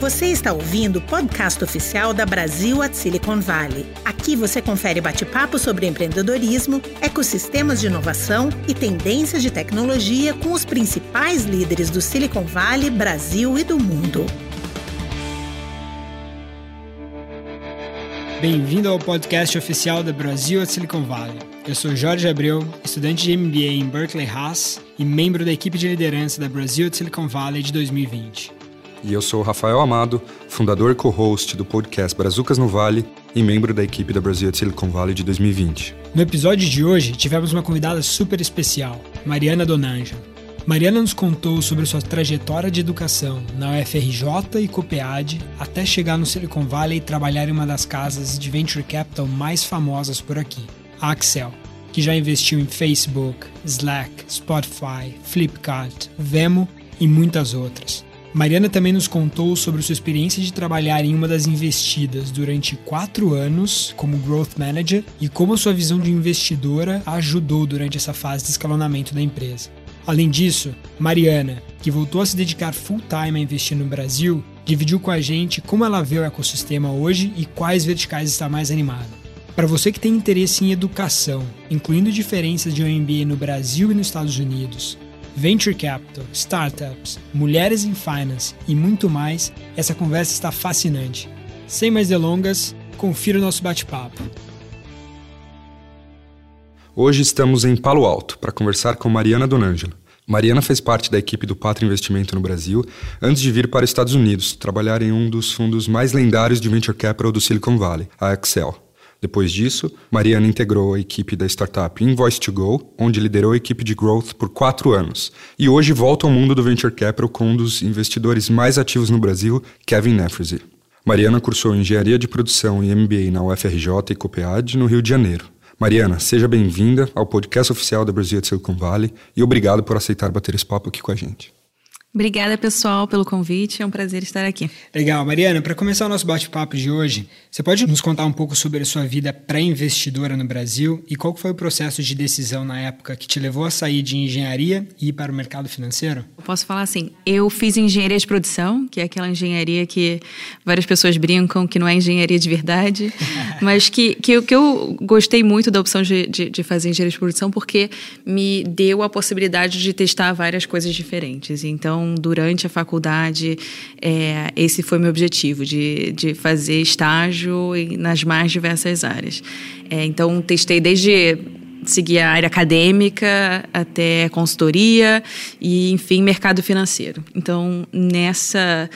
Você está ouvindo o podcast oficial da Brasil at Silicon Valley. Aqui você confere bate-papo sobre empreendedorismo, ecossistemas de inovação e tendências de tecnologia com os principais líderes do Silicon Valley, Brasil e do mundo. Bem-vindo ao podcast oficial da Brasil at Silicon Valley. Eu sou Jorge Abreu, estudante de MBA em Berkeley Haas e membro da equipe de liderança da Brasil at Silicon Valley de 2020. E eu sou Rafael Amado, fundador e co-host do podcast Brazucas no Vale e membro da equipe da Brasil Silicon Valley de 2020. No episódio de hoje, tivemos uma convidada super especial, Mariana Donanja. Mariana nos contou sobre sua trajetória de educação na UFRJ e COPEAD até chegar no Silicon Valley e trabalhar em uma das casas de venture capital mais famosas por aqui, a Axel, que já investiu em Facebook, Slack, Spotify, Flipkart, Vemo e muitas outras. Mariana também nos contou sobre sua experiência de trabalhar em uma das investidas durante quatro anos como Growth Manager e como sua visão de investidora ajudou durante essa fase de escalonamento da empresa. Além disso, Mariana, que voltou a se dedicar full-time a investir no Brasil, dividiu com a gente como ela vê o ecossistema hoje e quais verticais está mais animada. Para você que tem interesse em educação, incluindo diferenças de um MBA no Brasil e nos Estados Unidos, venture capital, startups, mulheres em finance e muito mais, essa conversa está fascinante. Sem mais delongas, confira o nosso bate-papo. Hoje estamos em Palo Alto para conversar com Mariana Donangelo. Mariana fez parte da equipe do Pátria Investimento no Brasil antes de vir para os Estados Unidos, trabalhar em um dos fundos mais lendários de venture capital do Silicon Valley, a Excel. Depois disso, Mariana integrou a equipe da startup Invoice2Go, onde liderou a equipe de growth por quatro anos. E hoje volta ao mundo do venture capital com um dos investidores mais ativos no Brasil, Kevin Nefresi. Mariana cursou Engenharia de Produção e MBA na UFRJ e COPEAD, no Rio de Janeiro. Mariana, seja bem-vinda ao podcast oficial da Brasil de Silicon Valley e obrigado por aceitar bater esse papo aqui com a gente. Obrigada, pessoal, pelo convite. É um prazer estar aqui. Legal. Mariana, para começar o nosso bate-papo de hoje, você pode nos contar um pouco sobre a sua vida pré-investidora no Brasil e qual foi o processo de decisão na época que te levou a sair de engenharia e ir para o mercado financeiro? Eu posso falar assim, eu fiz engenharia de produção, que é aquela engenharia que várias pessoas brincam que não é engenharia de verdade, mas que, que, que, eu gostei muito da opção de, de, de fazer engenharia de produção porque me deu a possibilidade de testar várias coisas diferentes. Então, durante a faculdade, é, esse foi meu objetivo, de, de fazer estágio nas mais diversas áreas. É, então, testei desde seguir a área acadêmica até consultoria e enfim mercado financeiro então nessa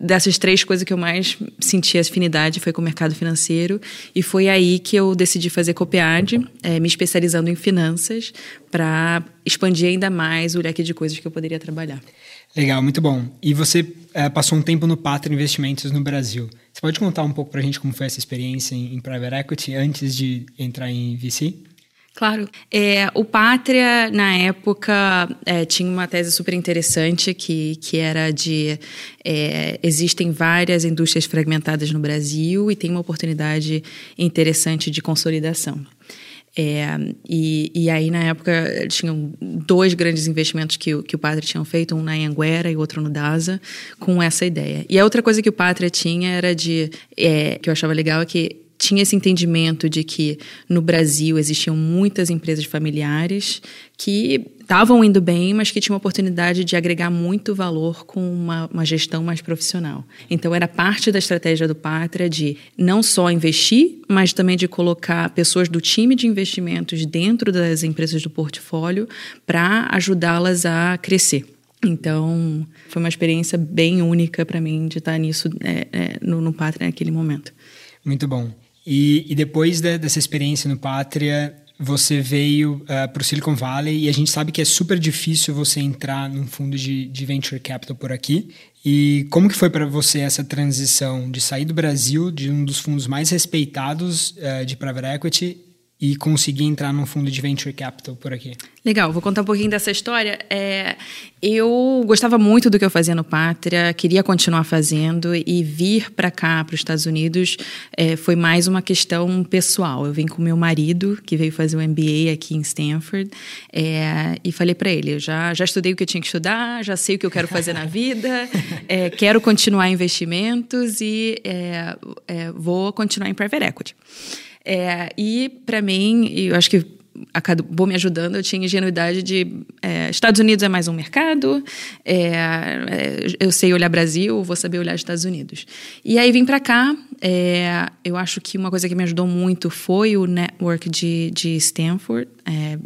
dessas três coisas que eu mais senti afinidade foi com o mercado financeiro e foi aí que eu decidi fazer Copiad é, me especializando em finanças para expandir ainda mais o leque de coisas que eu poderia trabalhar Legal, muito bom. E você é, passou um tempo no Pátria Investimentos no Brasil. Você pode contar um pouco para a gente como foi essa experiência em, em Private Equity antes de entrar em VC? Claro. É, o Pátria, na época, é, tinha uma tese super interessante que, que era de é, existem várias indústrias fragmentadas no Brasil e tem uma oportunidade interessante de consolidação. É, e, e aí, na época, tinham dois grandes investimentos que, que o Pátria tinha feito, um na Anguera e outro no DASA, com essa ideia. E a outra coisa que o Pátria tinha era de. É, que eu achava legal é que tinha esse entendimento de que no Brasil existiam muitas empresas familiares que estavam indo bem, mas que tinham oportunidade de agregar muito valor com uma, uma, gestão mais profissional. Então, era parte da estratégia do Pátria de não só investir, mas também de colocar pessoas do time de investimentos dentro das empresas do portfólio para ajudá-las a crescer. Então, foi uma experiência bem única para mim de estar nisso é, é, no, no Pátria naquele momento. Muito bom. E, e depois de, dessa experiência no Pátria, você veio uh, eh, para o Silicon Valley e a gente sabe que é super difícil você entrar num fundo de, de venture capital por aqui. E como que foi para você essa transição de sair do Brasil, de um dos fundos mais respeitados uh, de private equity, e conseguir entrar num fundo de venture capital por aqui? Legal, vou contar um pouquinho dessa história. É, eu gostava muito do que eu fazia no Pátria, queria continuar fazendo e vir para cá, para os Estados Unidos, é, foi mais uma questão pessoal. Eu vim com meu marido, que veio fazer um MBA aqui em Stanford, é, e falei para ele: eu já, já estudei o que eu tinha que estudar, já sei o que eu quero fazer na vida, é, quero continuar investimentos e é, é, vou continuar em private equity. É, e para mim, eu acho que acabou me ajudando, eu tinha ingenuidade de é, Estados Unidos é mais um mercado, é, é, eu sei olhar Brasil, vou saber olhar Estados Unidos. E aí vim para cá, é, eu acho que uma coisa que me ajudou muito foi o network de, de Stanford, é,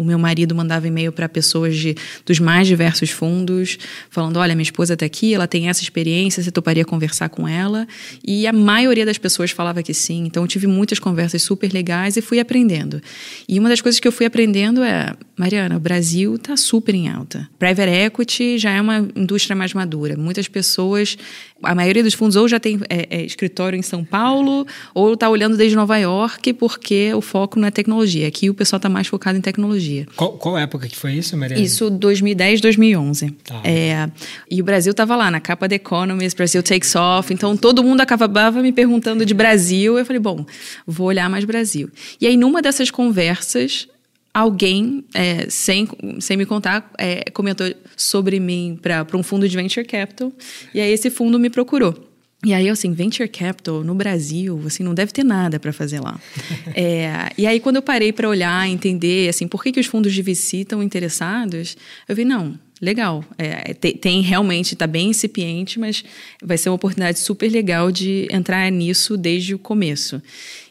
o meu marido mandava e-mail para pessoas de, dos mais diversos fundos, falando: olha, minha esposa está aqui, ela tem essa experiência, você toparia conversar com ela? E a maioria das pessoas falava que sim. Então, eu tive muitas conversas super legais e fui aprendendo. E uma das coisas que eu fui aprendendo é: Mariana, o Brasil está super em alta. Private equity já é uma indústria mais madura. Muitas pessoas, a maioria dos fundos ou já tem é, é, escritório em São Paulo, ou está olhando desde Nova York, porque o foco não é tecnologia. Aqui o pessoal está mais focado em tecnologia. Qual, qual época que foi isso, Mariana? Isso 2010, 2011. Tá. É, e o Brasil estava lá na capa da Economist, Brasil Takes Off. Então todo mundo acabava me perguntando de Brasil. Eu falei, bom, vou olhar mais Brasil. E aí numa dessas conversas alguém, é, sem, sem me contar, é, comentou sobre mim para um fundo de venture capital. E aí esse fundo me procurou. E aí, assim, venture capital no Brasil, assim, não deve ter nada para fazer lá. é, e aí, quando eu parei para olhar, entender, assim, por que, que os fundos de VC estão interessados, eu vi, não, legal. É, tem, tem, realmente, está bem incipiente, mas vai ser uma oportunidade super legal de entrar nisso desde o começo.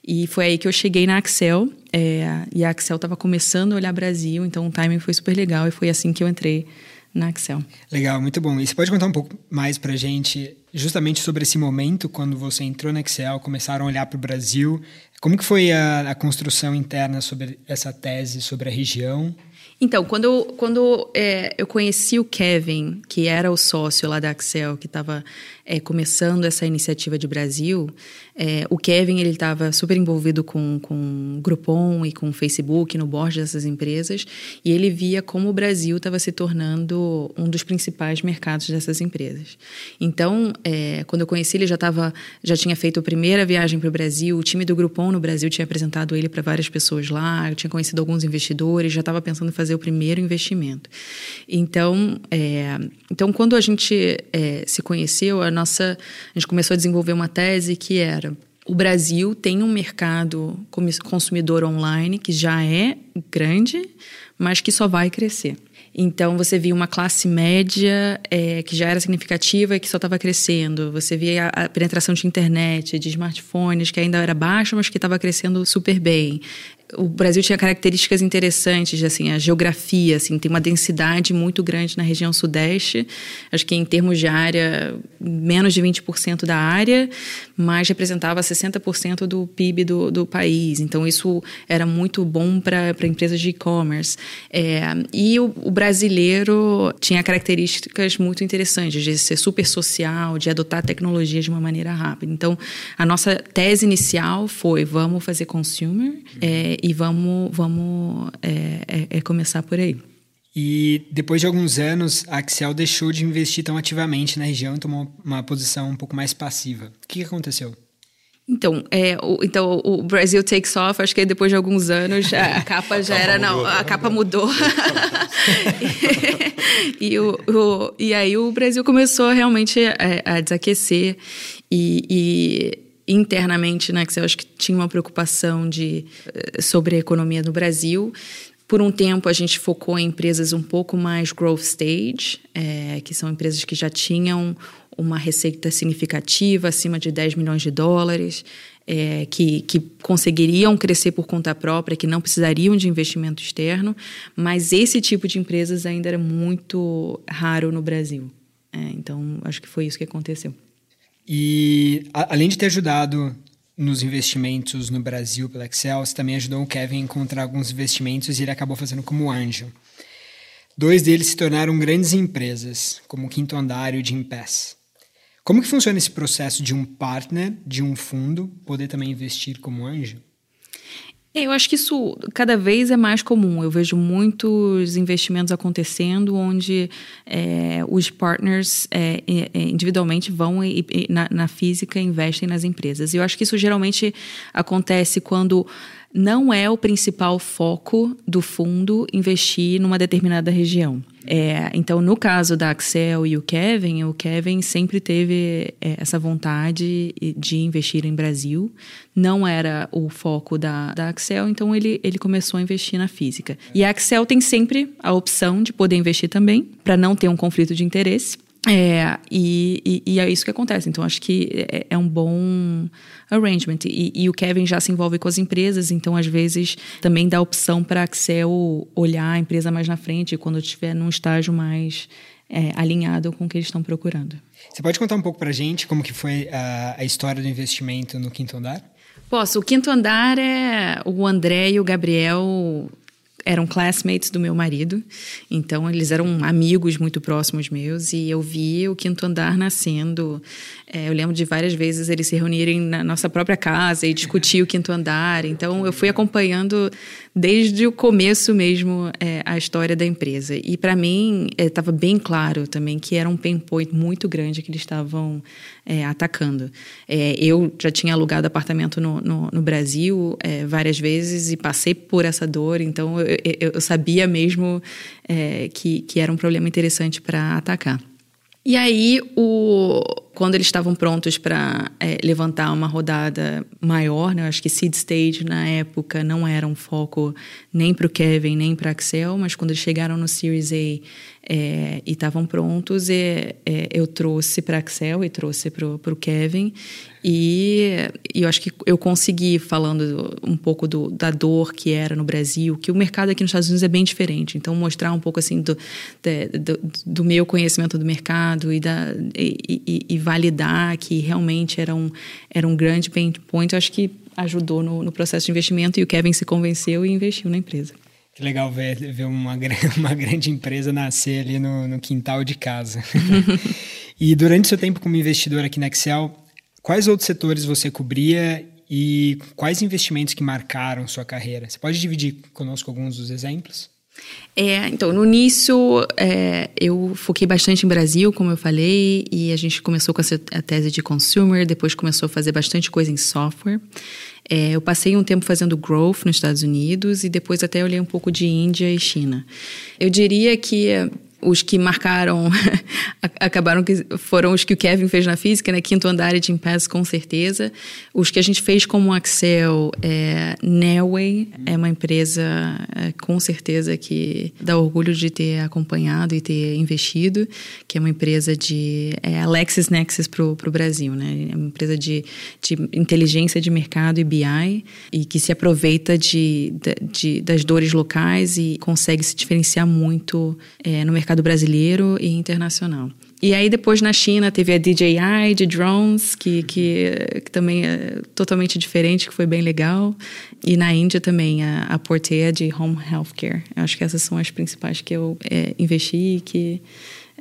E foi aí que eu cheguei na Axel, é, e a Axel estava começando a olhar Brasil, então o timing foi super legal e foi assim que eu entrei na Axel. Legal, muito bom. E você pode contar um pouco mais para gente justamente sobre esse momento quando você entrou na Excel, começaram a olhar para o Brasil. Como que foi a, a, construção interna sobre essa tese sobre a região? Então, quando, quando é, eu conheci o Kevin, que era o sócio lá da Axel, que estava é, começando essa iniciativa de Brasil, é, o Kevin ele estava super envolvido com, com Groupon e com Facebook no board dessas empresas e ele via como o Brasil estava se tornando um dos principais mercados dessas empresas. Então, é, quando eu conheci ele já tava, já tinha feito a primeira viagem para o Brasil, o time do Groupon no Brasil tinha apresentado ele para várias pessoas lá, eu tinha conhecido alguns investidores, já estava pensando em fazer o primeiro investimento. Então, é, então quando a gente é, se conheceu, a nossa, a gente começou a desenvolver uma tese que era o Brasil tem um mercado consumidor online que já é grande, mas que só vai crescer. Então você via uma classe média é, que já era significativa e que só estava crescendo. Você via a, a, penetração de internet, de smartphones que ainda era baixa, mas que estava crescendo super bem o Brasil tinha características interessantes, assim, a geografia, assim, tem uma densidade muito grande na região sudeste. Acho que em termos de área, menos de 20% da área, mas representava 60% do PIB do, do país. Então, isso era muito bom para empresas de e-commerce. É, e o, o, brasileiro tinha características muito interessantes, de ser super social, de adotar tecnologia de uma maneira rápida. Então, a nossa tese inicial foi: vamos fazer consumer. É, e vamos, vamos é, é, é, começar por aí. E depois de alguns anos, a Axel deixou de investir tão ativamente na região e tomou uma posição um pouco mais passiva. O que aconteceu? Então, é, o, então, o Brasil Takes Off, acho que depois de alguns anos a capa já a era. Mudou, não, a capa mudou. e, e, o, o, e aí o Brasil começou realmente a, a desaquecer. E, e internamente na né, Excel, acho que tinha uma preocupação de, eh, sobre a economia no Brasil. Por um tempo, a gente focou em empresas um pouco mais growth stage, é, que são empresas que já tinham uma receita significativa, acima de 10 milhões de dólares, é, que, que conseguiriam crescer por conta própria, que não precisariam de investimento externo, mas esse tipo de empresas ainda era muito raro no Brasil. É, então, acho que foi isso que aconteceu. E a, além de ter ajudado nos investimentos no Brasil pela Excel, você também ajudou o Kevin a encontrar alguns investimentos e ele acabou fazendo como anjo. Dois deles se tornaram grandes empresas, como o Quinto Andar e o Jim Pass. Como que funciona esse processo de um partner, de um fundo, poder também investir como anjo? É, eu acho que isso cada vez é mais comum. Eu vejo muitos investimentos acontecendo onde é, os partners é, é, individualmente vão e, e, na, na física investem nas empresas. E eu acho que isso geralmente acontece quando não é o principal foco do fundo investir numa determinada região. É, então, no caso da Axel e o Kevin, o Kevin sempre teve é, essa vontade de investir em Brasil. Não era o foco da, da Axel, então ele, ele começou a investir na física. E a Axel tem sempre a opção de poder investir também, para não ter um conflito de interesse. É, e, e, e, é isso que acontece. Então, acho que é, é um bom arrangement. E, e, o Kevin já se envolve com as empresas, então, às vezes, também dá opção para a Axel olhar a empresa mais na frente, quando estiver num estágio mais é, alinhado com o que eles estão procurando. Você pode contar um pouco para a gente como que foi a, a história do investimento no Quinto Andar? Posso. O Quinto Andar é o André e o Gabriel eram classmates do meu marido, então eles eram amigos muito próximos meus e eu vi o quinto andar nascendo. É, eu lembro de várias vezes eles se reunirem na nossa própria casa e discutir o quinto andar. Então eu fui acompanhando desde o começo mesmo é, a história da empresa. E para mim estava é, bem claro também que era um pain point muito grande que eles estavam é, atacando. É, eu já tinha alugado apartamento no, no, no Brasil é, várias vezes e passei por essa dor, então eu, eu, eu sabia mesmo que, que era um problema interessante para atacar. E aí, o, quando eles estavam prontos para é, levantar uma rodada maior, né, eu acho que Seed Stage na época não era um foco nem para o Kevin nem para Axel, mas quando eles chegaram no Series A é, e estavam prontos, é, eu trouxe para Axel e trouxe para o Kevin e, e, eu acho que eu consegui, falando um pouco do, da dor que era no Brasil, que o mercado aqui nos Estados Unidos é bem diferente. Então, mostrar um pouco assim do, do, do meu conhecimento do mercado e, da, e, e, e, validar que realmente era um, era um grande pain point, eu acho que ajudou no, no processo de investimento e o Kevin se convenceu e investiu na empresa. Que legal ver, ver uma, uma grande empresa nascer ali no, no quintal de casa. e durante seu tempo como investidor aqui na Excel, Quais outros setores você cobria e quais investimentos que marcaram sua carreira? Você pode dividir conosco alguns dos exemplos? É, então, no início, é, eu foquei bastante em Brasil, como eu falei, e a gente começou com essa tese de consumer, depois começou a fazer bastante coisa em software. É, eu passei um tempo fazendo growth nos Estados Unidos e depois até olhei um pouco de Índia e China. Eu diria que os que marcaram acabaram que foram os que o Kevin fez na física, né? Quinto andar e Jim Pass, com certeza. Os que a gente fez como Axel, é, Nelway é uma empresa é, com certeza que dá orgulho de ter acompanhado e ter investido, que é uma empresa de é, Alexis Nexus para o Brasil, né? É uma empresa de, de inteligência de mercado e BI e que se aproveita de, de, de das dores locais e consegue se diferenciar muito é, no mercado mercado brasileiro e internacional. E aí depois na China teve a DJI de drones, que, que, que, também é totalmente diferente, que foi bem legal. E na Índia também a, a Portea de Home Healthcare. Eu acho que essas são as principais que eu é, investi e que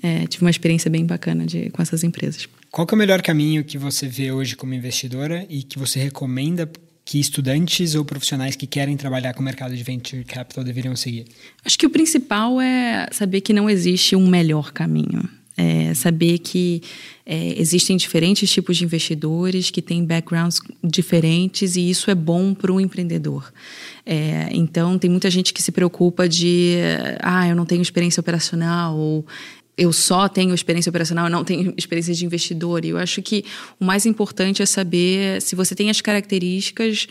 é, tive uma experiência bem bacana de, com essas empresas. Qual é o melhor caminho que você vê hoje como investidora e que você recomenda que estudantes ou profissionais que querem trabalhar com o mercado de venture capital deveriam seguir? Acho que o principal é saber que não existe um melhor caminho. É saber que é, existem diferentes tipos de investidores que têm backgrounds diferentes e isso é bom para o empreendedor. É, então, tem muita gente que se preocupa de, ah, eu não tenho experiência operacional ou eu só tenho experiência operacional, eu não tenho experiência de investidor. E eu acho que o mais importante é saber se você tem as características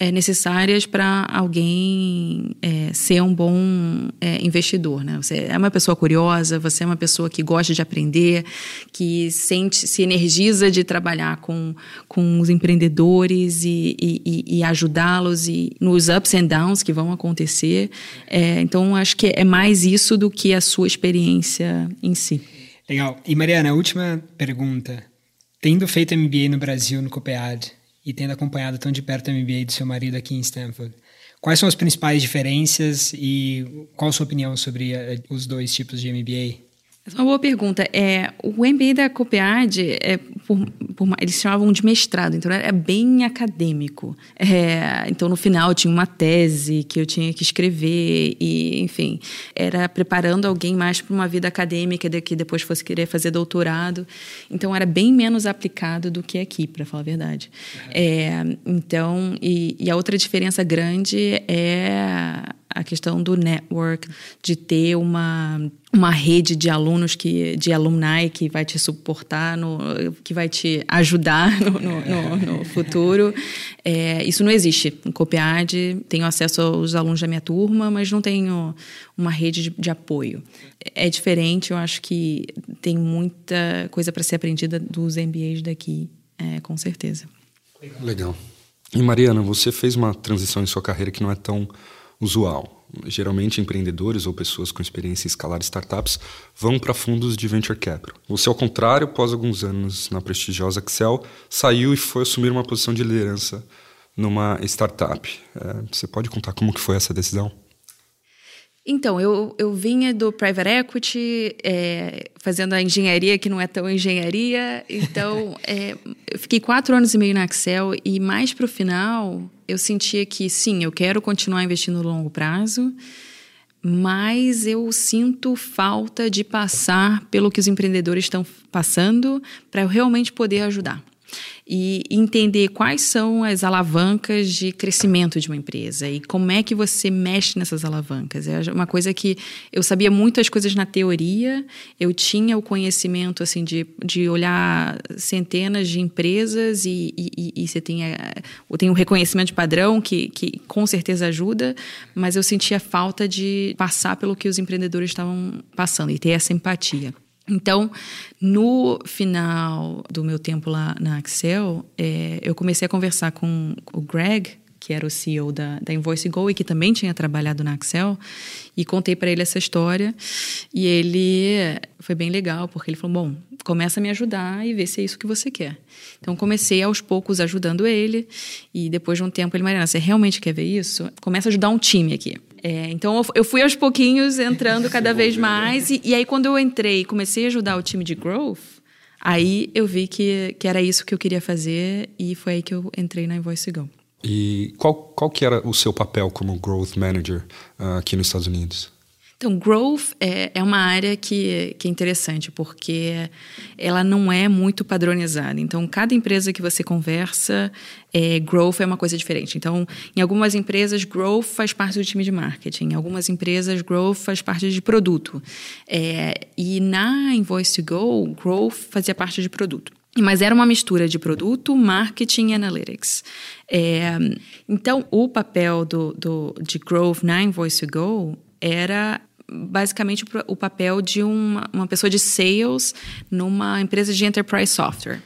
é, necessárias para alguém é, ser um bom é, investidor. Né? Você é uma pessoa curiosa, você é uma pessoa que gosta de aprender, que sente, se energiza de trabalhar com, com os empreendedores e, e, e ajudá-los e nos ups and downs que vão acontecer. É, então, acho que é mais isso do que a sua experiência em si. Legal. E Mariana, última pergunta. Tendo feito MBA no Brasil, no COPEAD, e tendo acompanhado tão de perto o MBA do seu marido aqui em Stanford, quais são as principais diferenças e qual a sua opinião sobre eh, os dois tipos de MBA? Uma boa pergunta. É, o MBA da COPEAD, é, por, por, eles chamavam de mestrado, então era bem acadêmico. É, então no final tinha uma tese que eu tinha que escrever e, enfim, era preparando alguém mais para uma vida acadêmica que depois fosse querer fazer doutorado. Então era bem menos aplicado do que aqui, para falar a verdade. É, então e, e a outra diferença grande é a questão do network, de ter uma, uma rede de alunos, que, de alumni que vai te suportar, no, que vai te ajudar no, no, no, futuro. É, isso não existe. Em Copiade, tenho acesso aos alunos da minha turma, mas não tenho uma rede de, de apoio. É diferente, eu acho que tem muita coisa para ser aprendida dos MBAs daqui, é, com certeza. Legal. E Mariana, você fez uma transição em sua carreira que não é tão usual. Geralmente, empreendedores ou pessoas com experiência em escalar startups vão para fundos de venture capital. Você, ao contrário, após alguns anos na prestigiosa Excel, saiu e foi assumir uma posição de liderança numa startup. É, você pode contar como que foi essa decisão? Então, eu, eu vinha do private equity, é, fazendo a engenharia que não é tão engenharia. Então, é, eu fiquei quatro anos e meio na Excel e mais para o final eu sentia que, sim, eu quero continuar investindo no longo prazo, mas eu sinto falta de passar pelo que os empreendedores estão passando para eu realmente poder ajudar e entender quais são as alavancas de crescimento de uma empresa e como é que você mexe nessas alavancas. É uma coisa que eu sabia muitas coisas na teoria, eu tinha o conhecimento assim de, de olhar centenas de empresas e, e, e você tem, tem um reconhecimento de padrão que, que com certeza ajuda, mas eu sentia falta de passar pelo que os empreendedores estavam passando e ter essa empatia. Então, no final do meu tempo lá na Axel, é, eu comecei a conversar com o Greg, que era o CEO da, da Invoice Go e que também tinha trabalhado na Axel, e contei para ele essa história. E ele foi bem legal, porque ele falou: Bom, começa a me ajudar e vê se é isso que você quer. Então, comecei aos poucos ajudando ele, e depois de um tempo ele, Mariana, você realmente quer ver isso? Começa a ajudar um time aqui. É, então eu fui aos pouquinhos entrando cada vez mais. E, e, aí, quando eu entrei e comecei a ajudar o time de growth, aí eu vi que, que era isso que eu queria fazer e foi aí que eu entrei na Invoice Go. E qual, qual que era o seu papel como growth manager uh, aqui nos Estados Unidos? Então, growth é, é uma área que, que é interessante, porque ela não é muito padronizada. Então, cada empresa que você conversa, é, growth é uma coisa diferente. Então, em algumas empresas, growth faz parte do time de marketing. Em algumas empresas, growth faz parte de produto. É, e na Invoice to Go, growth fazia parte de produto. Mas era uma mistura de produto, marketing e analytics. É, então, o papel do, do, de growth na Invoice to Go era basicamente o papel de uma, uma pessoa de sales numa empresa de enterprise software.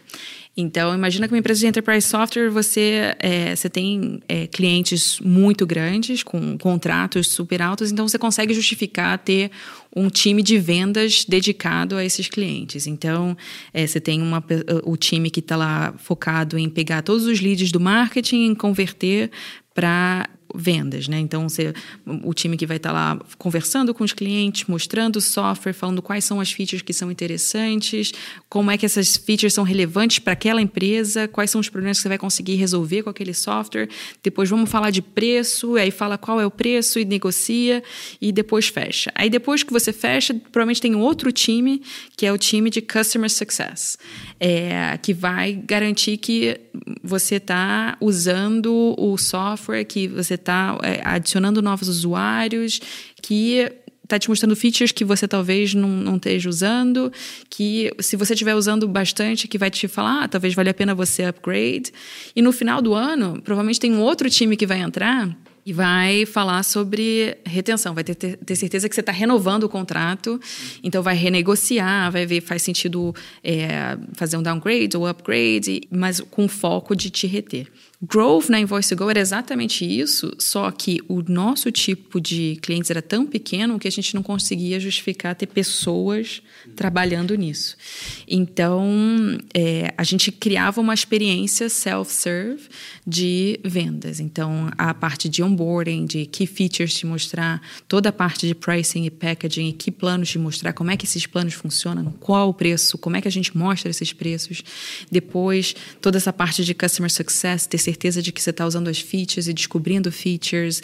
Então, imagina que uma empresa de enterprise software, você, é, você tem é, clientes muito grandes, com contratos super altos, então você consegue justificar ter um time de vendas dedicado a esses clientes. Então, é, você tem uma, o time que está lá focado em pegar todos os leads do marketing e converter para vendas, né? Então, você, o time que vai estar lá conversando com os clientes, mostrando o software, falando quais são as features que são interessantes, como é que essas features são relevantes para aquela empresa, quais são os problemas que você vai conseguir resolver com aquele software. Depois vamos falar de preço, aí fala qual é o preço e negocia e depois fecha. Aí depois que você fecha, provavelmente tem outro time, que é o time de Customer Success, é, que vai garantir que você está usando o software, que você está é, adicionando novos usuários, que está te mostrando features que você talvez não, não esteja usando, que se você estiver usando bastante, que vai te falar, ah, talvez valha a pena você upgrade. E no final do ano, provavelmente tem um outro time que vai entrar e vai falar sobre retenção, vai ter, ter, ter certeza que você está renovando o contrato, então vai renegociar, vai ver faz sentido é, fazer um downgrade ou upgrade, mas com foco de te reter. Growth na Invoice Go era exatamente isso, só que o nosso tipo de clientes era tão pequeno que a gente não conseguia justificar ter pessoas trabalhando nisso. Então, é, a gente criava uma experiência self-serve de vendas. Então, a parte de onboarding, de key features te mostrar, toda a parte de pricing e packaging, e que planos te mostrar, como é que esses planos funcionam, qual o preço, como é que a gente mostra esses preços. Depois, toda essa parte de customer success, ter certeza de que você está usando as features e descobrindo features,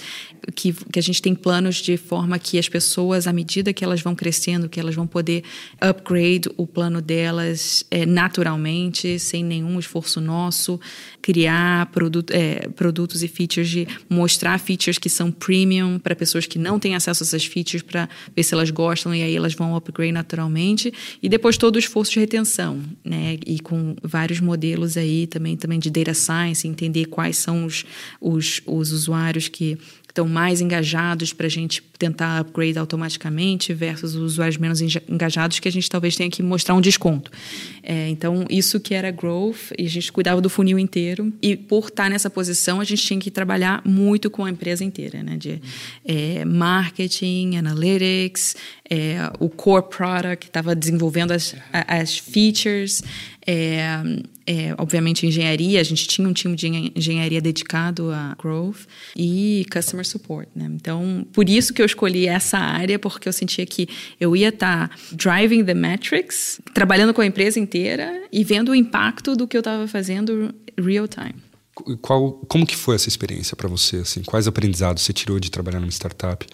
que, que a gente tem planos de forma que as pessoas, à medida que elas vão crescendo, que elas vão poder upgrade o plano delas é, naturalmente, sem nenhum esforço nosso, criar produto, é, produtos e features de mostrar features que são premium para pessoas que não têm acesso a essas features para ver se elas gostam e aí elas vão upgrade naturalmente e depois todo o esforço de retenção, né? E com vários modelos aí também também de data science, entender quais são os, os, os usuários que estão mais engajados para a gente tentar upgrade automaticamente versus os usuários menos engajados que a gente talvez tenha que mostrar um desconto. É, então, isso que era growth e a gente cuidava do funil inteiro e por estar nessa posição a gente tinha que trabalhar muito com a empresa inteira, né? De é, marketing, analytics, é, o core product, estava desenvolvendo as, as features, é, é, obviamente engenharia, a gente tinha um time de engenharia dedicado a growth e customer support, né? Então, por isso que eu escolhi essa área, porque eu sentia que eu ia estar tá driving the metrics, trabalhando com a empresa inteira e vendo o impacto do que eu estava fazendo real time. Qual, como que foi essa experiência para você? Assim, quais aprendizados você tirou de trabalhar numa startup,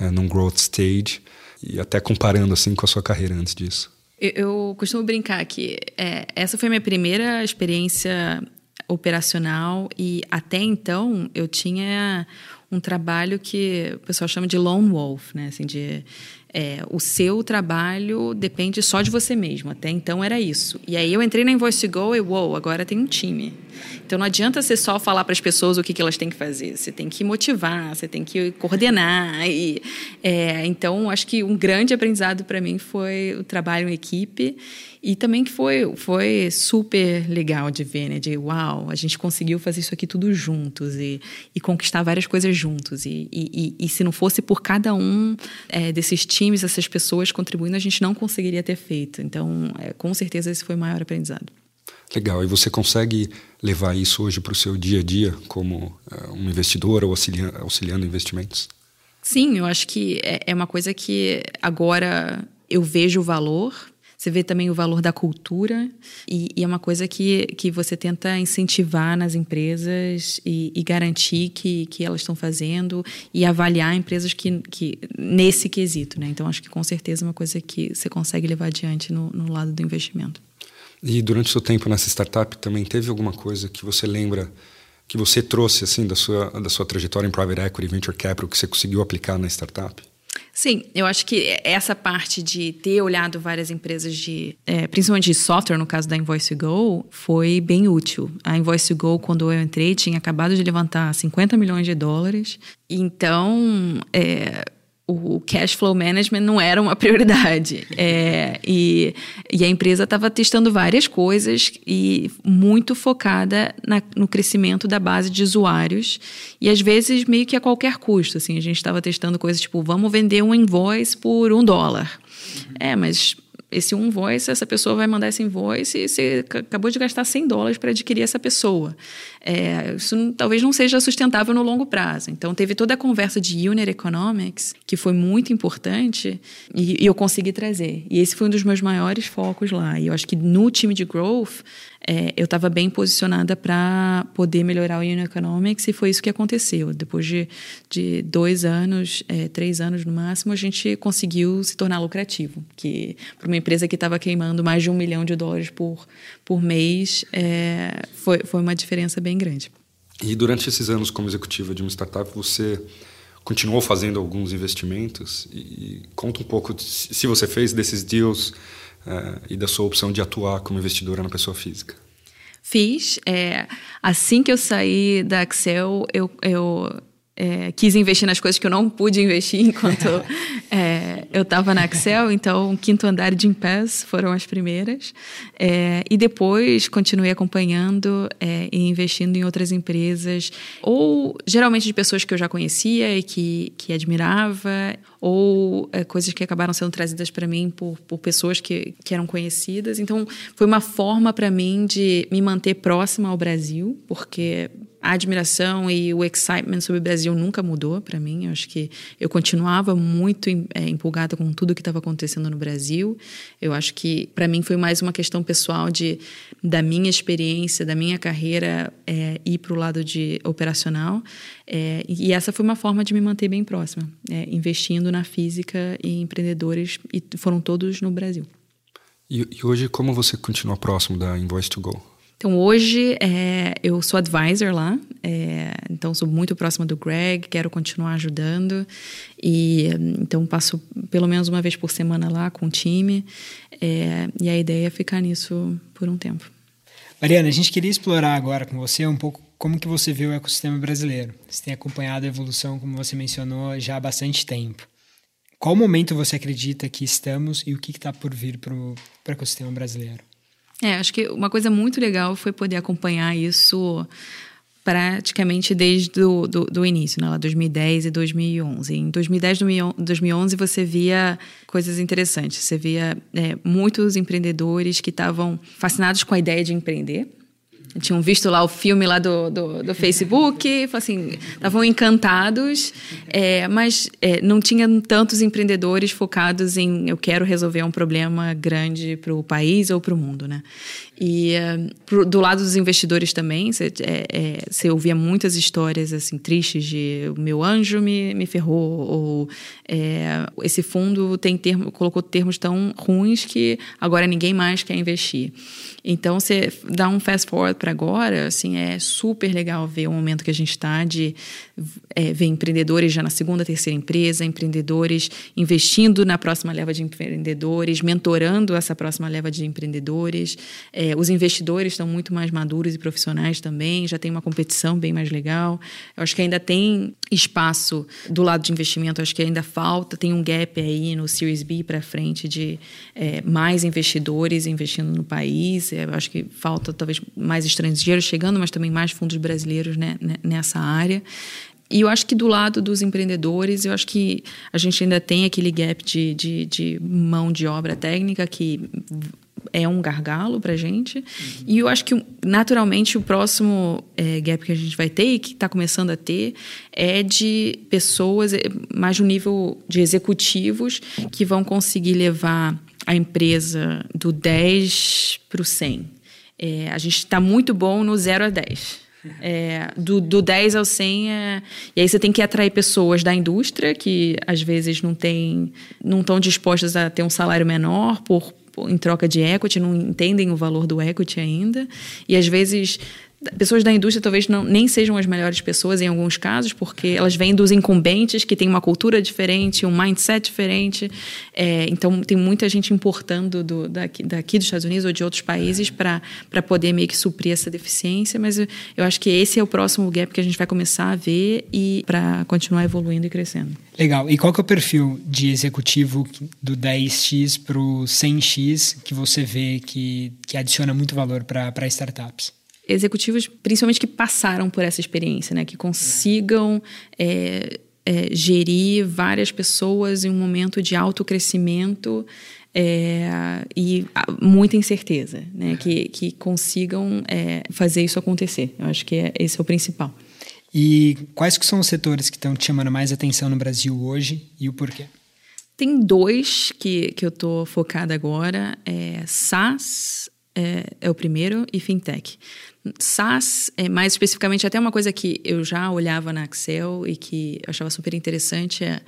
é, num growth stage, e até comparando assim com a sua carreira antes disso? Eu, eu costumo brincar que é, essa foi minha primeira experiência operacional e até então eu tinha um trabalho que o pessoal chama de lone wolf, né? Assim, de é, o seu trabalho depende só de você mesmo. Até então era isso. E aí eu entrei na Invoice Go e, uou, agora tem um time. Então não adianta você só falar para as pessoas o que, que elas têm que fazer. Você tem que motivar, você tem que coordenar. E, é, então acho que um grande aprendizado para mim foi o trabalho em equipe e também que foi, foi super legal de ver, né? De uau, a gente conseguiu fazer isso aqui tudo juntos e, e conquistar várias coisas juntos. E, e, e, se não fosse por cada um é, desses times, essas pessoas contribuindo, a gente não conseguiria ter feito. Então, é, com certeza, esse foi o maior aprendizado. Legal. E você consegue levar isso hoje para o seu dia a dia como uh, um investidor ou auxiliando, auxiliando investimentos? Sim, eu acho que é, é uma coisa que agora eu vejo o valor você vê também o valor da cultura e, e é uma coisa que, que você tenta incentivar nas empresas e, e garantir que, que elas estão fazendo e avaliar empresas que, que nesse quesito, né? Então acho que com certeza é uma coisa que você consegue levar adiante no, no lado do investimento. E durante o seu tempo nessa startup também teve alguma coisa que você lembra que você trouxe assim da sua da sua trajetória em private equity, venture capital que você conseguiu aplicar na startup? Sim, eu acho que essa parte de ter olhado várias empresas de, é, principalmente de software, no caso da Invoice Go, foi bem útil. A Invoice Go, quando eu entrei, tinha acabado de levantar 50 milhões de dólares. Então, é, o cash flow management não era uma prioridade. É, e, e, a empresa estava testando várias coisas e muito focada na, no crescimento da base de usuários. E às vezes meio que a qualquer custo. Assim, a gente estava testando coisas tipo, vamos vender um invoice por um dólar. É, mas esse um invoice, essa pessoa vai mandar esse invoice e você acabou de gastar 100 dólares para adquirir essa pessoa. É, isso talvez não seja sustentável no longo prazo. Então, teve toda a conversa de Unit Economics, que foi muito importante, e, e eu consegui trazer. E esse foi um dos meus maiores focos lá. E eu acho que no time de Growth, é, eu estava bem posicionada para poder melhorar o Unit Economics e foi isso que aconteceu. Depois de, de dois anos, é, três anos no máximo, a gente conseguiu se tornar lucrativo. Que para uma empresa que estava queimando mais de um milhão de dólares por, por mês, é, foi, foi uma diferença bem grande. E durante esses anos como executiva de uma startup, você continuou fazendo alguns investimentos e, e conta um pouco se você fez desses deals uh, e da sua opção de atuar como investidora na pessoa física? Fiz. É, assim que eu saí da Axel, eu, eu é, quis investir nas coisas que eu não pude investir enquanto é, eu estava na Axel. Então, Quinto Andar de Impasse foram as primeiras. É, e depois continuei acompanhando é, e investindo em outras empresas, ou geralmente de pessoas que eu já conhecia e que, que admirava, ou é, coisas que acabaram sendo trazidas para mim por, por pessoas que, que eram conhecidas. Então, foi uma forma para mim de me manter próxima ao Brasil, porque a admiração e o excitement sobre o Brasil nunca mudou para mim. Eu acho que eu continuava muito é, empolgada com tudo que estava acontecendo no Brasil. Eu acho que para mim foi mais uma questão pessoal de da minha experiência, da minha carreira é, ir para o lado de operacional. É, e essa foi uma forma de me manter bem próxima, é, investindo na física e empreendedores e foram todos no Brasil. E, e hoje como você continua próximo da Invoice to Go? Então, hoje é, eu sou advisor lá, é, então sou muito próxima do Greg, quero continuar ajudando. E então passo pelo menos uma vez por semana lá com o time. É, e a ideia é ficar nisso por um tempo. Mariana, a gente queria explorar agora com você um pouco como que você vê o ecossistema brasileiro. Você tem acompanhado a evolução, como você mencionou, já há bastante tempo. Qual momento você acredita que estamos e o que está por vir para o ecossistema brasileiro? É, acho que uma coisa muito legal foi poder acompanhar isso praticamente desde o do, do início, né, lá 2010 e 2011. Em 2010 e 2011 você via coisas interessantes. Você via é, muitos empreendedores que estavam fascinados com a ideia de empreender tinham visto lá o filme lá do, do, do Facebook, assim, estavam encantados, é, mas é, não tinham tantos empreendedores focados em eu quero resolver um problema grande para o país ou para o mundo, né? E pro, do lado dos investidores também, você é, é, ouvia muitas histórias assim tristes de o meu anjo me, me ferrou, ou é, esse fundo tem termo, colocou termos tão ruins que agora ninguém mais quer investir. Então, você dá um fast forward para agora, assim, é super legal ver o momento que a gente está de é, ver empreendedores já na segunda, terceira empresa, empreendedores investindo na próxima leva de empreendedores, mentorando essa próxima leva de empreendedores. É, os investidores estão muito mais maduros e profissionais também, já tem uma competição bem mais legal. Eu acho que ainda tem espaço do lado de investimento, acho que ainda falta, tem um gap aí no Series B para frente de é, mais investidores investindo no país. Eu acho que falta talvez mais estrangeiros chegando, mas também mais fundos brasileiros né, nessa área. E eu acho que do lado dos empreendedores, eu acho que a gente ainda tem aquele gap de, de, de mão de obra técnica que é um gargalo para gente. Uhum. E eu acho que, naturalmente, o próximo é, gap que a gente vai ter e que está começando a ter é de pessoas é, mais no nível de executivos que vão conseguir levar a empresa do 10 para o 100. É, a gente está muito bom no 0 a 10. É, do, do 10 ao 100 é, e aí você tem que atrair pessoas da indústria que às vezes não tem não estão dispostas a ter um salário menor por, em troca de equity não entendem o valor do equity ainda. E às vezes pessoas da indústria talvez não, nem sejam as melhores pessoas em alguns casos, porque elas vêm dos incumbentes que têm uma cultura diferente, um mindset diferente. É, então, tem muita gente importando do, daqui, daqui, dos Estados Unidos ou de outros países para poder meio que suprir essa deficiência. Mas eu, eu, acho que esse é o próximo gap que a gente vai começar a ver e para continuar evoluindo e crescendo. Legal. E qual que é o perfil de executivo do 10x para o 100x que você vê que, que adiciona muito valor para startups? Executivos, principalmente que passaram por essa experiência, né? Que consigam é, é, gerir várias pessoas em um momento de alto crescimento é, e muita incerteza, né? Que, que consigam é, fazer isso acontecer. Eu acho que é, esse é o principal. E quais que são os setores que estão te chamando mais atenção no Brasil hoje e o porquê? Tem dois que, que eu estou focada agora. É SaaS é, é o primeiro e FinTech. SaaS, é, mais especificamente, até uma coisa que eu já olhava na Excel e que eu achava super interessante é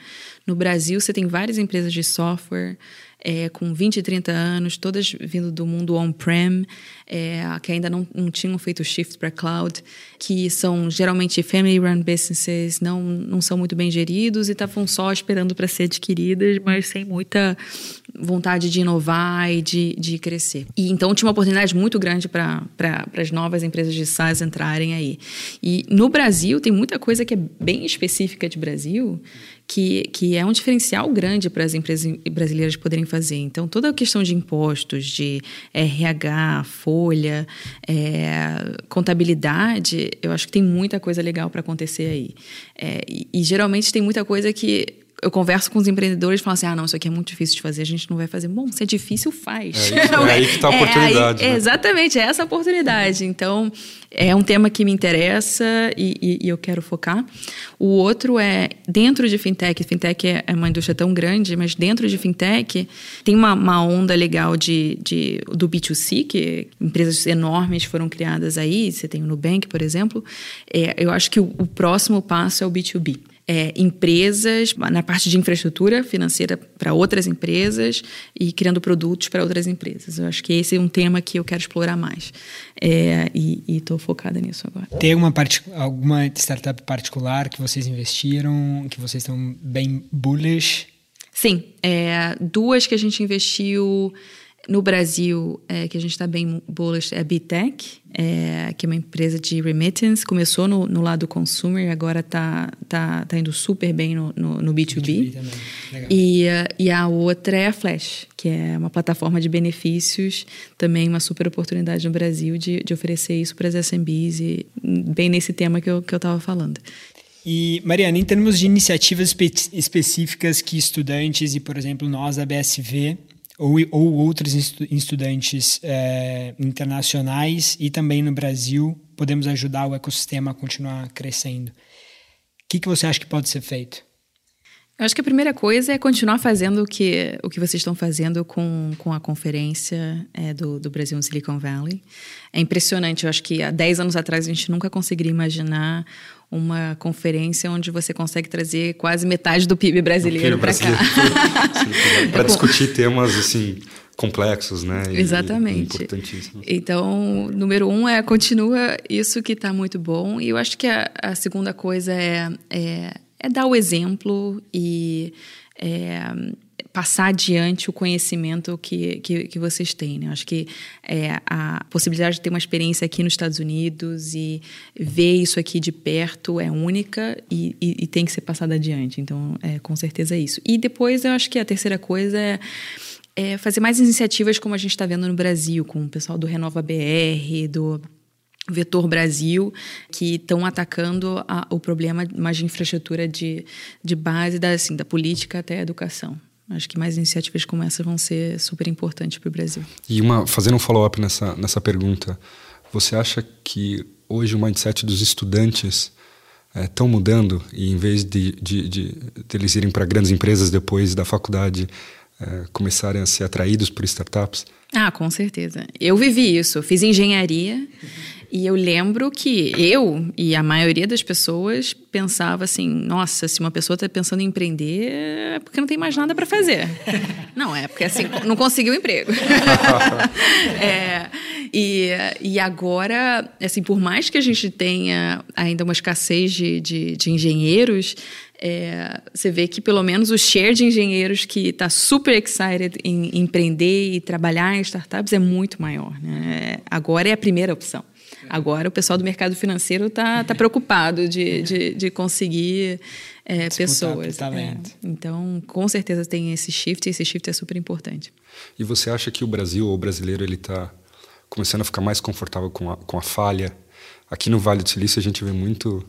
no Brasil você tem várias empresas de software é, com 20, 30 anos, todas vindo do mundo on-prem, é, que ainda não, não tinham feito shift para cloud, que são geralmente family-run businesses, não, não são muito bem geridos e estavam só esperando para ser adquiridas, mas sem muita vontade de inovar e de, de crescer. E então tinha uma oportunidade muito grande para as novas empresas de SaaS entrarem aí. E no Brasil tem muita coisa que é bem específica de Brasil, que, que é um diferencial grande para as empresas brasileiras poderem fazer. Então, toda a questão de impostos, de RH, folha, é, contabilidade, eu acho que tem muita coisa legal para acontecer aí. É, e, e geralmente tem muita coisa que eu converso com os empreendedores e falo assim: ah, não, isso aqui é muito difícil de fazer, a gente não vai fazer. Bom, se é difícil, faz. É, é aí que está a oportunidade. É, aí, né? Exatamente, é essa a oportunidade. Então, é um tema que me interessa e, e, e, eu quero focar. O outro é dentro de fintech. Fintech é, é uma indústria tão grande, mas dentro de fintech tem uma, uma onda legal de, de, do B2C, que empresas enormes foram criadas aí. Você tem o Nubank, por exemplo. É, eu acho que o, o próximo passo é o B2B é, empresas na parte de infraestrutura financeira para outras empresas e criando produtos para outras empresas. Eu acho que esse é um tema que eu quero explorar mais é, e estou focada nisso agora. Tem alguma, part alguma startup particular que vocês investiram, que vocês estão bem bullish? Sim, é, duas que a gente investiu no Brasil, é, que a gente está bem bullish, é a Bitec, é, que é uma empresa de remittance. Começou no, no lado consumer, agora está tá, tá indo super bem no, no, no B2B. B2B e, e a outra é a Flash, que é uma plataforma de benefícios, também uma super oportunidade no Brasil de, de oferecer isso para as SMBs, e bem nesse tema que eu estava que eu falando. E, Mariana, em termos de iniciativas espe específicas que estudantes e, por exemplo, nós da BSV ou, ou outros estudantes é, internacionais e também no Brasil podemos ajudar o ecossistema a continuar crescendo. O que, que você acha que pode ser feito? Eu acho que a primeira coisa é continuar fazendo o que, o que vocês estão fazendo com, com a conferência é, do, do Brasil no Silicon Valley. É impressionante, eu acho que há 10 anos atrás a gente nunca conseguiria imaginar uma conferência onde você consegue trazer quase metade do PIB brasileiro para cá. para discutir temas assim complexos, né? E, Exatamente. importantíssimos. Então, número um é continua isso que está muito bom. E eu acho que a, a segunda coisa é, é, é, dar o exemplo e é, passar adiante o conhecimento que, que, que vocês têm. Né? Acho que é, a possibilidade de ter uma experiência aqui nos Estados Unidos e ver isso aqui de perto é única e, e, e tem que ser passada adiante. Então, é, com certeza é isso. E depois, eu acho que a terceira coisa é é fazer mais iniciativas como a gente está vendo no Brasil, com o pessoal do Renova BR, do Vetor Brasil, que estão atacando a, o problema mais de infraestrutura de, de base da, assim, da política até a educação. Acho que mais iniciativas como essa vão ser super importantes para o Brasil. E uma, fazendo um follow-up nessa, nessa pergunta, você acha que hoje o mindset dos estudantes estão é, mudando e em vez de, de, de, de eles irem para grandes empresas depois da faculdade é, começarem a ser atraídos por startups? Ah, com certeza. Eu vivi isso. Fiz engenharia uhum. E eu lembro que eu e a maioria das pessoas pensava assim: nossa, se uma pessoa está pensando em empreender, é porque não tem mais nada para fazer. não, é porque assim, não conseguiu emprego. é, e, e agora, assim, por mais que a gente tenha ainda uma escassez de, de, de engenheiros, é, você vê que pelo menos o share de engenheiros que está super excited em empreender e trabalhar em startups é muito maior. Né? Agora é a primeira opção. Agora o pessoal do mercado financeiro está tá preocupado de, de, de conseguir é, pessoas. É. Então, com certeza tem esse shift e esse shift é super importante. E você acha que o Brasil ou o brasileiro ele está começando a ficar mais confortável com a, com a falha? Aqui no Vale do Silício a gente vê muito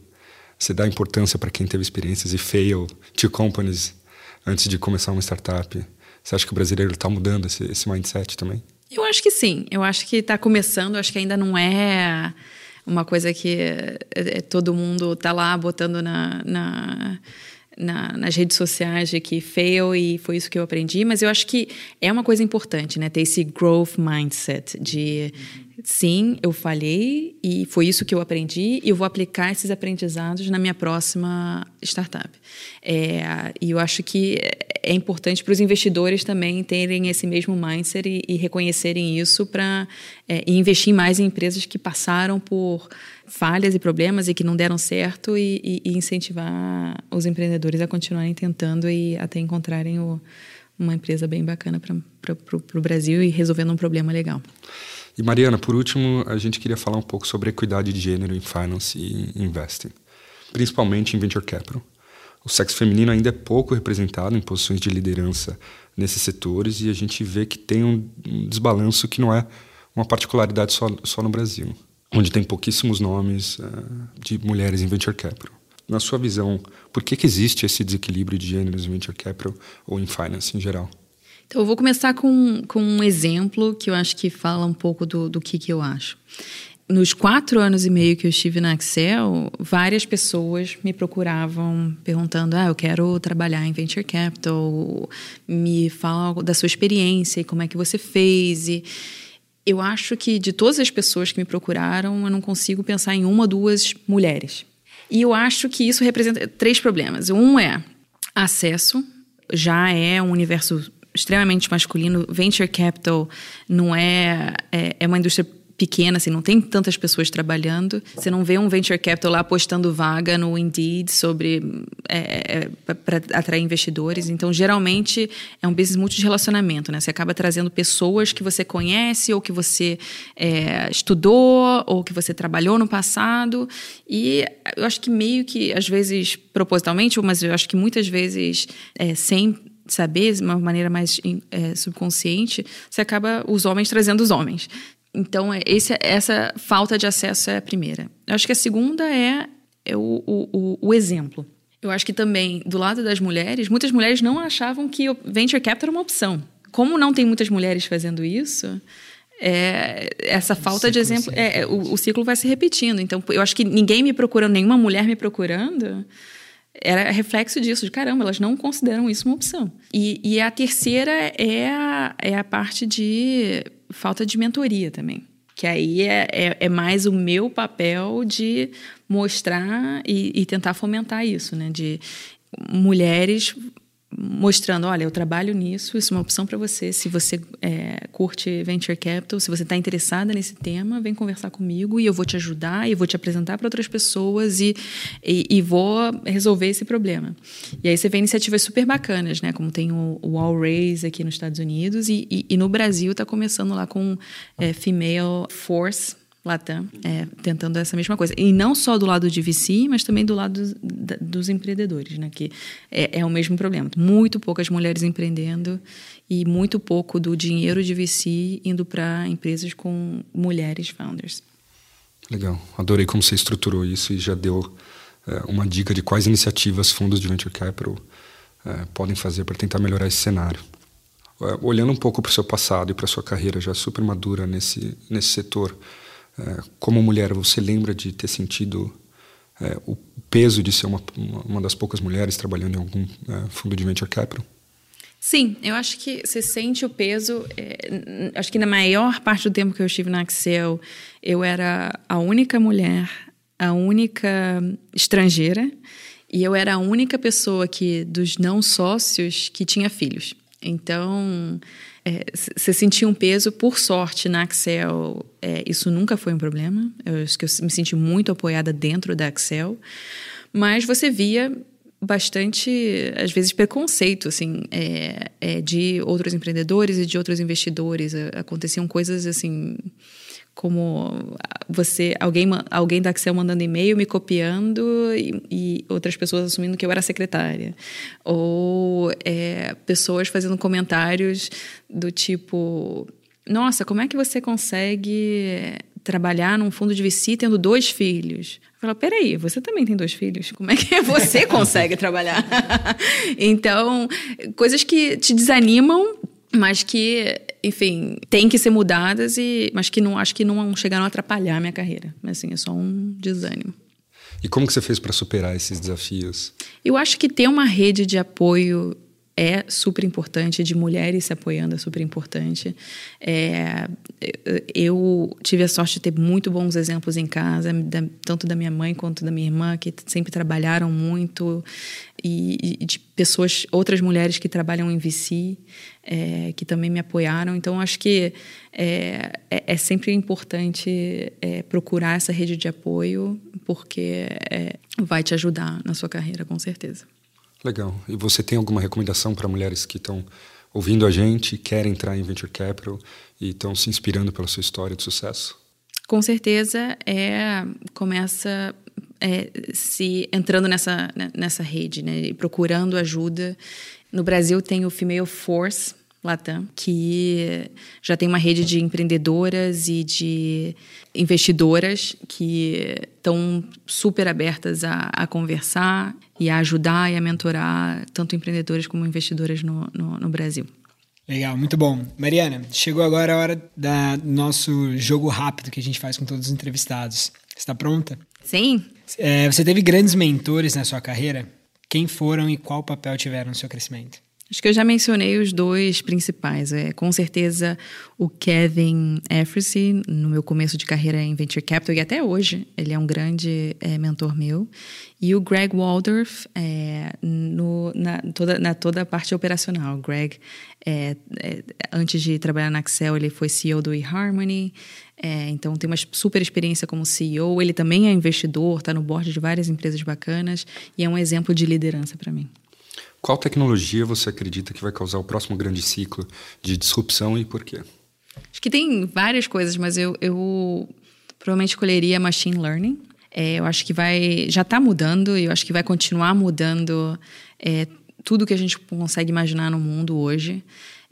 você dá importância para quem teve experiências e fail to companies antes de começar uma startup. Você acha que o brasileiro está mudando esse, esse mindset também? Eu acho que sim. Eu acho que está começando. Acho que ainda não é uma coisa que é, é, todo mundo está lá botando na, na, na, nas redes sociais de que fail e foi isso que eu aprendi. Mas eu acho que é uma coisa importante, né? Ter esse growth mindset de sim, eu falhei e foi isso que eu aprendi e eu vou aplicar esses aprendizados na minha próxima startup. É, e eu acho que é importante para os investidores também terem esse mesmo mindset e, e reconhecerem isso para é, investir mais em empresas que passaram por falhas e problemas e que não deram certo e, e, e incentivar os empreendedores a continuarem tentando e até encontrarem o, uma empresa bem bacana para o Brasil e resolvendo um problema legal. E Mariana, por último, a gente queria falar um pouco sobre equidade de gênero em finance e investing, principalmente em venture capital. O sexo feminino ainda é pouco representado em posições de liderança nesses setores e a gente vê que tem um desbalanço que não é uma particularidade só, só no Brasil, onde tem pouquíssimos nomes uh, de mulheres em venture capital. na sua visão, por que, que existe esse desequilíbrio de gêneros em venture capital ou em finance em geral? Então, eu vou começar com, com um exemplo que eu acho que fala um pouco do, do que, que eu acho. Nos quatro anos e meio que eu estive na Excel, várias pessoas me procuravam perguntando: ah, eu quero trabalhar em venture capital, me fala da sua experiência e como é que você fez. E eu acho que de todas as pessoas que me procuraram, eu não consigo pensar em uma ou duas mulheres. E eu acho que isso representa três problemas. Um é acesso, já é um universo extremamente masculino. Venture capital não é, é, é uma indústria pequena, assim, não tem tantas pessoas trabalhando. Você não vê um venture capital lá postando vaga no Indeed sobre é, é, para atrair investidores. Então, geralmente é um business muito de relacionamento, né? Você acaba trazendo pessoas que você conhece ou que você é, estudou ou que você trabalhou no passado. E eu acho que meio que às vezes propositalmente, mas eu acho que muitas vezes é, sem saber de uma maneira mais é, subconsciente, você acaba os homens trazendo os homens. Então, é, esse, essa falta de acesso é a primeira. Eu acho que a segunda é, é o, o, o, exemplo. Eu acho que também, do lado das mulheres, muitas mulheres não achavam que o venture capital era uma opção. Como não tem muitas mulheres fazendo isso, é, essa falta de exemplo, é, é, o, o, ciclo vai se repetindo. Então, eu acho que ninguém me procurando, nenhuma mulher me procurando, era reflexo disso, de caramba, elas não consideram isso uma opção. E, e a terceira é a, é a parte de falta de mentoria também. Que aí é, é, é mais o meu papel de mostrar e, e tentar fomentar isso, né? De mulheres mostrando, olha, eu trabalho nisso, isso é uma opção para você. Se você é, curte venture capital, se você está interessada nesse tema, vem conversar comigo e eu vou te ajudar e vou te apresentar para outras pessoas e, e, e, vou resolver esse problema. E aí você vê iniciativas super bacanas, né? Como tem o, o All Raise aqui nos Estados Unidos e, e, no Brasil está começando lá com é, Female Force Latam, é, tentando essa mesma coisa. E não só do lado de VC, mas também do lado dos, dos empreendedores, né? que é, é, o mesmo problema. Muito poucas mulheres empreendendo e muito pouco do dinheiro de VC indo para empresas com mulheres founders. Legal. Adorei como você estruturou isso e já deu é, uma dica de quais iniciativas fundos de venture capital é, podem fazer para tentar melhorar esse cenário. É, olhando um pouco para o seu passado e para a sua carreira já super madura nesse, nesse setor, como mulher, você lembra de ter sentido é, o peso de ser uma, uma das poucas mulheres trabalhando em algum é, fundo de venture capital? Sim, eu acho que você sente o peso. É, acho que na maior parte do tempo que eu estive na Axel, eu era a única mulher, a única estrangeira, e eu era a única pessoa que dos não sócios que tinha filhos. Então, você é, sentia um peso, por sorte, na Axel, é, isso nunca foi um problema. Eu acho que eu me senti muito apoiada dentro da Axel. Mas você via bastante, às vezes, preconceito, assim, é, é, de outros empreendedores e de outros investidores. Aconteciam coisas, assim, como você alguém alguém da Axel mandando e-mail me copiando e, e, outras pessoas assumindo que eu era secretária. Ou é, pessoas fazendo comentários do tipo nossa como é que você consegue trabalhar num fundo de VC tendo dois filhos? Eu falo peraí você também tem dois filhos? Como é que você consegue trabalhar? Então coisas que te desanimam mas que, enfim, tem que ser mudadas e mas que não acho que não chegaram a atrapalhar a minha carreira. Mas assim, é só um desânimo. E como que você fez para superar esses desafios? Eu acho que ter uma rede de apoio é super importante, de mulheres se apoiando é super importante. É, eu tive a sorte de ter muito bons exemplos em casa, da, tanto da minha mãe quanto da minha irmã, que sempre trabalharam muito, e, e de pessoas, outras mulheres que trabalham em VC, é, que também me apoiaram. Então, acho que é, é, é sempre importante é, procurar essa rede de apoio, porque é, vai te ajudar na sua carreira, com certeza. Legal. E você tem alguma recomendação para mulheres que estão ouvindo a gente, querem entrar em venture capital e estão se inspirando pela sua história de sucesso? Com certeza, é começa é, se entrando nessa nessa rede, né, e procurando ajuda. No Brasil tem o Female Force Latam, que já tem uma rede de empreendedoras e de investidoras que estão super abertas a, a, conversar e a ajudar e a mentorar tanto empreendedores como investidoras no, no, no Brasil. Legal, muito bom. Mariana, chegou agora a hora do nosso jogo rápido que a gente faz com todos os entrevistados. Está pronta? Sim. É, você teve grandes mentores na sua carreira? Quem foram e qual papel tiveram no seu crescimento? Acho que eu já mencionei os dois principais. É, com certeza o Kevin Effersey, no meu começo de carreira em Venture Capital, e até hoje ele é um grande é, mentor meu. E o Greg Waldorf, é, no, na, toda, na toda a parte operacional. O Greg, é, é, antes de trabalhar na Excel, ele foi CEO do eHarmony, é, então tem uma super experiência como CEO. Ele também é investidor, está no board de várias empresas bacanas e é um exemplo de liderança para mim. Qual tecnologia você acredita que vai causar o próximo grande ciclo de disrupção e por quê? Acho que tem várias coisas, mas eu, eu provavelmente escolheria machine learning. É, eu acho que vai já está mudando e eu acho que vai continuar mudando é, tudo que a gente consegue imaginar no mundo hoje.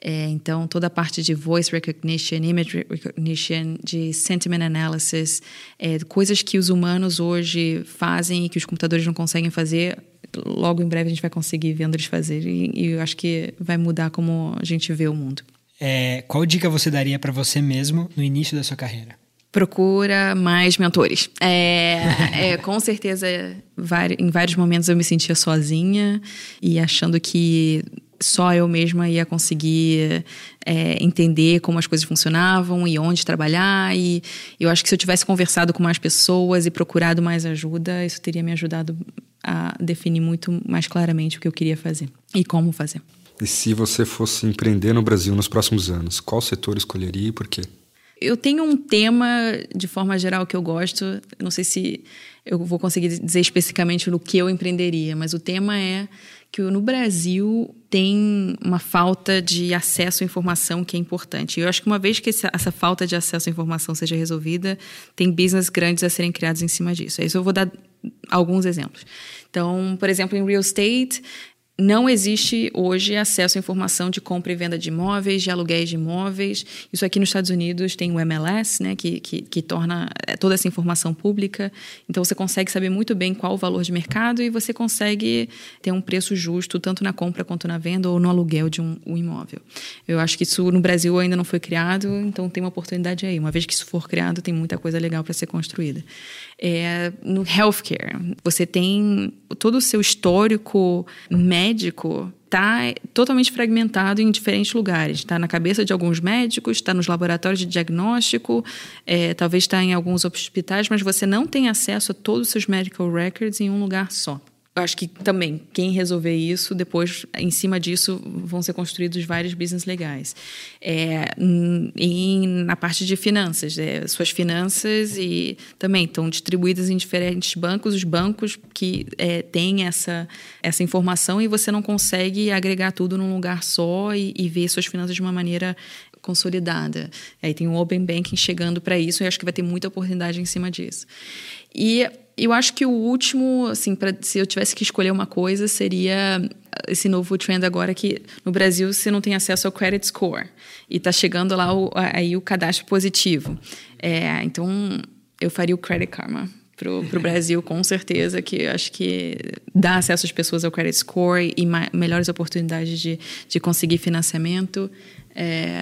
É, então, toda a parte de voice recognition, image recognition, de sentiment analysis, é, coisas que os humanos hoje fazem e que os computadores não conseguem fazer, logo em breve a gente vai conseguir vendo eles fazer e, e eu acho que vai mudar como a gente vê o mundo. É, qual dica você daria para você mesmo no início da sua carreira? Procura mais mentores. É, é, com certeza, em vários momentos eu me sentia sozinha e achando que só eu mesma ia conseguir é, entender como as coisas funcionavam e onde trabalhar. E eu acho que se eu tivesse conversado com mais pessoas e procurado mais ajuda, isso teria me ajudado a definir muito mais claramente o que eu queria fazer e como fazer. E se você fosse empreender no Brasil nos próximos anos, qual setor escolheria e por quê? Eu tenho um tema, de forma geral, que eu gosto. Não sei se eu vou conseguir dizer especificamente no que eu empreenderia, mas o tema é que no Brasil tem uma falta de acesso à informação que é importante. Eu acho que uma vez que essa falta de acesso à informação seja resolvida, tem business grandes a serem criados em cima disso. Isso eu vou dar alguns exemplos. Então, por exemplo, em real estate, não existe hoje acesso à informação de compra e venda de imóveis, de aluguéis de imóveis. Isso aqui nos Estados Unidos tem o MLS, né, que, que, que, torna é, toda essa informação pública. Então você consegue saber muito bem qual o valor de mercado e você consegue ter um preço justo tanto na compra quanto na venda ou no aluguel de um, um imóvel. Eu acho que isso no Brasil ainda não foi criado, então tem uma oportunidade aí. Uma vez que isso for criado, tem muita coisa legal para ser construída. É, no healthcare, você tem todo o seu histórico médico está totalmente fragmentado em diferentes lugares. Está na cabeça de alguns médicos, está nos laboratórios de diagnóstico, é, talvez está em alguns hospitais, mas você não tem acesso a todos os seus medical records em um lugar só. Acho que também, quem resolver isso, depois, em cima disso, vão ser construídos vários business legais. É, em, na parte de finanças, é, suas finanças e também estão distribuídas em diferentes bancos, os bancos que é, têm essa, essa informação e você não consegue agregar tudo num lugar só e, e ver suas finanças de uma maneira consolidada. Aí tem o Open Banking chegando para isso e acho que vai ter muita oportunidade em cima disso. E eu acho que o último, assim, pra, se eu tivesse que escolher uma coisa, seria esse novo trend agora que no Brasil você não tem acesso ao credit score e está chegando lá o, aí o cadastro positivo. É, então eu faria o Credit Karma para o Brasil, com certeza, que acho que dá acesso às pessoas ao credit score e melhores oportunidades de, de conseguir financiamento, é,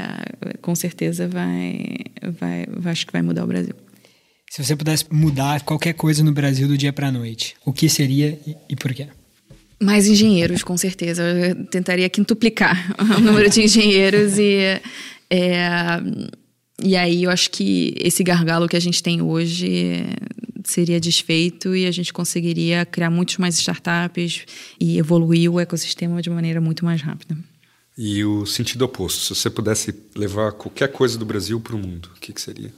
com certeza vai, vai, acho que vai mudar o Brasil. Se você pudesse mudar qualquer coisa no Brasil do dia para a noite, o que seria e, e por quê? Mais engenheiros, com certeza. Eu tentaria quintuplicar o número de engenheiros e é, e aí eu acho que esse gargalo que a gente tem hoje seria desfeito e a gente conseguiria criar muitos mais startups e evoluir o ecossistema de maneira muito mais rápida. E o sentido oposto, se você pudesse levar qualquer coisa do Brasil para o mundo, o que, que seria?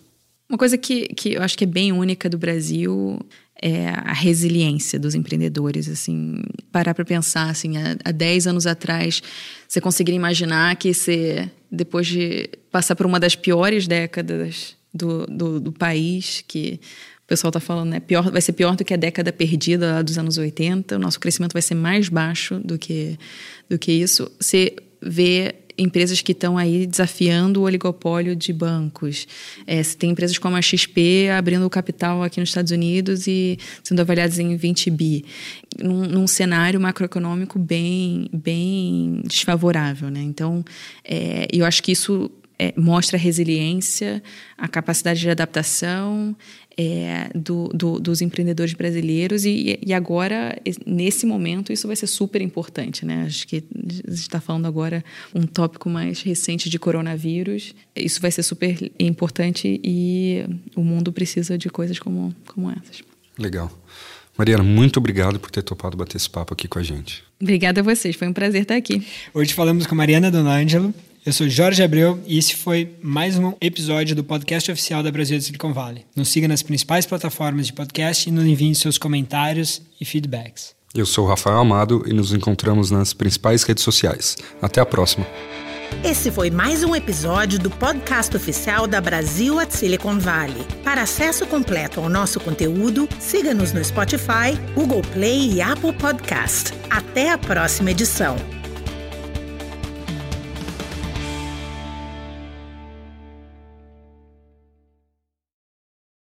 Uma coisa que, que eu acho que é bem única do Brasil é a resiliência dos empreendedores, assim, parar para pensar, assim, há, há 10 anos atrás, você conseguiria imaginar que você, depois de passar por uma das piores décadas do, do, do país, que o pessoal está falando, né, pior, vai ser pior do que a década perdida dos anos 80, o nosso crescimento vai ser mais baixo do que, do que isso, você vê empresas que estão aí desafiando o oligopólio de bancos. É, você tem empresas como a XP abrindo o capital aqui nos Estados Unidos e sendo avaliadas em 20 bi. Num, num cenário macroeconômico bem, bem desfavorável. Né? Então, é, eu acho que isso é, mostra a resiliência, a capacidade de adaptação é, do, do, dos empreendedores brasileiros e, e, agora, nesse momento, isso vai ser super importante, né? Acho que a gente está falando agora um tópico mais recente de coronavírus. Isso vai ser super importante e o mundo precisa de coisas como, como essas. Legal. Mariana, muito obrigado por ter topado bater esse papo aqui com a gente. Obrigada a vocês, foi um prazer estar aqui. Hoje falamos com Mariana Donangelo, eu sou Jorge Abreu e esse foi mais um episódio do podcast oficial da Brasil de Silicon Valley. Nos siga nas principais plataformas de podcast e nos envie seus comentários e feedbacks. Eu sou Rafael Amado e nos encontramos nas principais redes sociais. Até a próxima. Esse foi mais um episódio do podcast oficial da Brasil at Silicon Valley. Para acesso completo ao nosso conteúdo, siga-nos no Spotify, Google Play e Apple Podcast. Até a próxima edição.